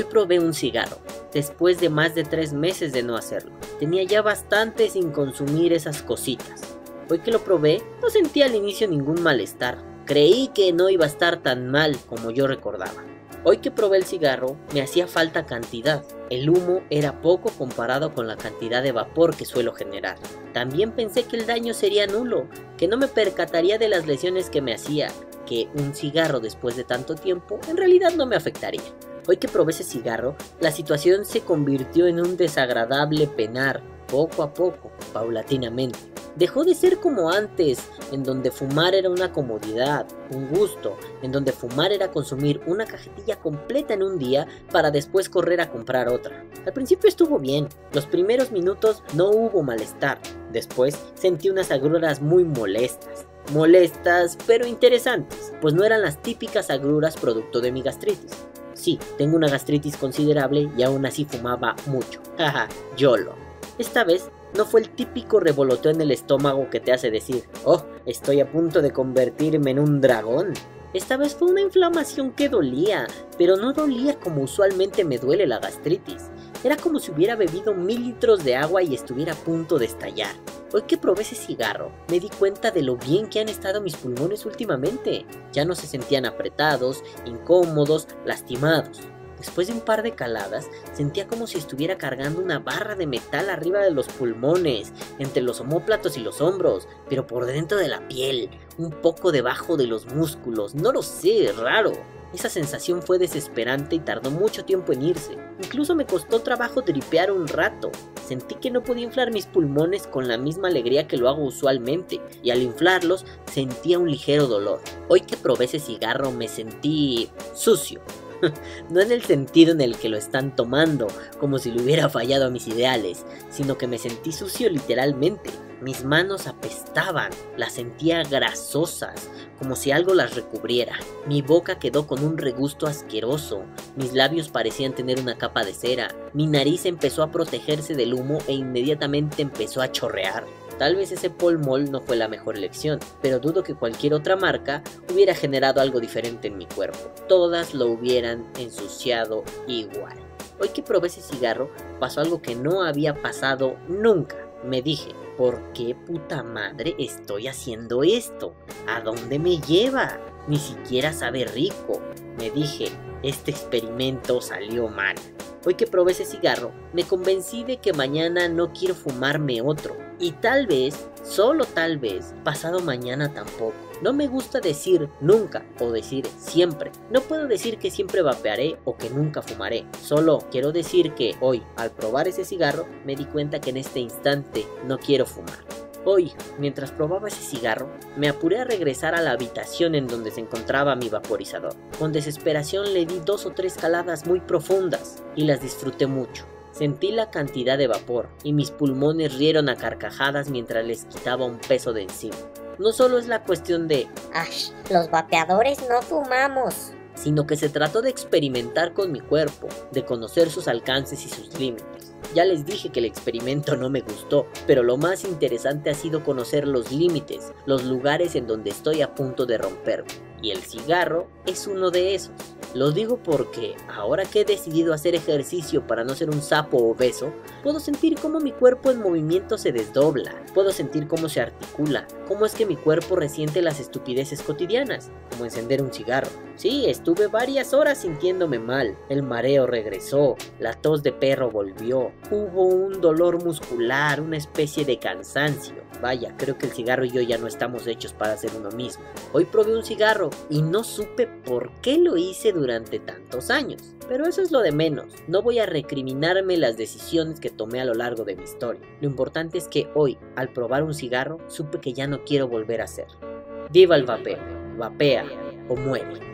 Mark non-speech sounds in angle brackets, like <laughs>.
Hoy probé un cigarro, después de más de tres meses de no hacerlo. Tenía ya bastante sin consumir esas cositas. Hoy que lo probé, no sentí al inicio ningún malestar. Creí que no iba a estar tan mal como yo recordaba. Hoy que probé el cigarro, me hacía falta cantidad. El humo era poco comparado con la cantidad de vapor que suelo generar. También pensé que el daño sería nulo, que no me percataría de las lesiones que me hacía, que un cigarro después de tanto tiempo en realidad no me afectaría. Hoy que probé ese cigarro, la situación se convirtió en un desagradable penar, poco a poco, paulatinamente. Dejó de ser como antes, en donde fumar era una comodidad, un gusto, en donde fumar era consumir una cajetilla completa en un día para después correr a comprar otra. Al principio estuvo bien, los primeros minutos no hubo malestar, después sentí unas agruras muy molestas. Molestas, pero interesantes, pues no eran las típicas agruras producto de mi gastritis. Sí, tengo una gastritis considerable y aún así fumaba mucho. Jaja, YOLO. Esta vez no fue el típico revoloteo en el estómago que te hace decir, oh, estoy a punto de convertirme en un dragón. Esta vez fue una inflamación que dolía, pero no dolía como usualmente me duele la gastritis. Era como si hubiera bebido mil litros de agua y estuviera a punto de estallar. Hoy que probé ese cigarro, me di cuenta de lo bien que han estado mis pulmones últimamente. Ya no se sentían apretados, incómodos, lastimados. Después de un par de caladas, sentía como si estuviera cargando una barra de metal arriba de los pulmones, entre los omóplatos y los hombros, pero por dentro de la piel, un poco debajo de los músculos, no lo sé, raro. Esa sensación fue desesperante y tardó mucho tiempo en irse. Incluso me costó trabajo tripear un rato. Sentí que no podía inflar mis pulmones con la misma alegría que lo hago usualmente, y al inflarlos sentía un ligero dolor. Hoy que probé ese cigarro me sentí sucio, <laughs> no en el sentido en el que lo están tomando, como si le hubiera fallado a mis ideales, sino que me sentí sucio literalmente. Mis manos apestaban, las sentía grasosas, como si algo las recubriera. Mi boca quedó con un regusto asqueroso, mis labios parecían tener una capa de cera, mi nariz empezó a protegerse del humo e inmediatamente empezó a chorrear. Tal vez ese Mall no fue la mejor elección, pero dudo que cualquier otra marca hubiera generado algo diferente en mi cuerpo. Todas lo hubieran ensuciado igual. Hoy que probé ese cigarro, pasó algo que no había pasado nunca. Me dije, ¿por qué puta madre estoy haciendo esto? ¿A dónde me lleva? Ni siquiera sabe rico. Me dije, este experimento salió mal. Hoy que probé ese cigarro, me convencí de que mañana no quiero fumarme otro. Y tal vez, solo tal vez, pasado mañana tampoco. No me gusta decir nunca o decir siempre. No puedo decir que siempre vapearé o que nunca fumaré. Solo quiero decir que hoy, al probar ese cigarro, me di cuenta que en este instante no quiero fumar. Hoy, mientras probaba ese cigarro, me apuré a regresar a la habitación en donde se encontraba mi vaporizador. Con desesperación le di dos o tres caladas muy profundas y las disfruté mucho. Sentí la cantidad de vapor y mis pulmones rieron a carcajadas mientras les quitaba un peso de encima. No solo es la cuestión de ¡Ash! Los vapeadores no fumamos sino que se trató de experimentar con mi cuerpo, de conocer sus alcances y sus límites. Ya les dije que el experimento no me gustó, pero lo más interesante ha sido conocer los límites, los lugares en donde estoy a punto de romperme. Y el cigarro es uno de esos. Lo digo porque ahora que he decidido hacer ejercicio para no ser un sapo obeso, puedo sentir cómo mi cuerpo en movimiento se desdobla, puedo sentir cómo se articula, cómo es que mi cuerpo resiente las estupideces cotidianas, como encender un cigarro. Sí, estuve varias horas sintiéndome mal, el mareo regresó, la tos de perro volvió, hubo un dolor muscular, una especie de cansancio. Vaya, creo que el cigarro y yo ya no estamos hechos para hacer uno mismo. Hoy probé un cigarro y no supe por qué lo hice durante tantos años. Pero eso es lo de menos, no voy a recriminarme las decisiones que tomé a lo largo de mi historia. Lo importante es que hoy, al probar un cigarro, supe que ya no quiero volver a hacerlo. Viva el vapeo, vapea o muere.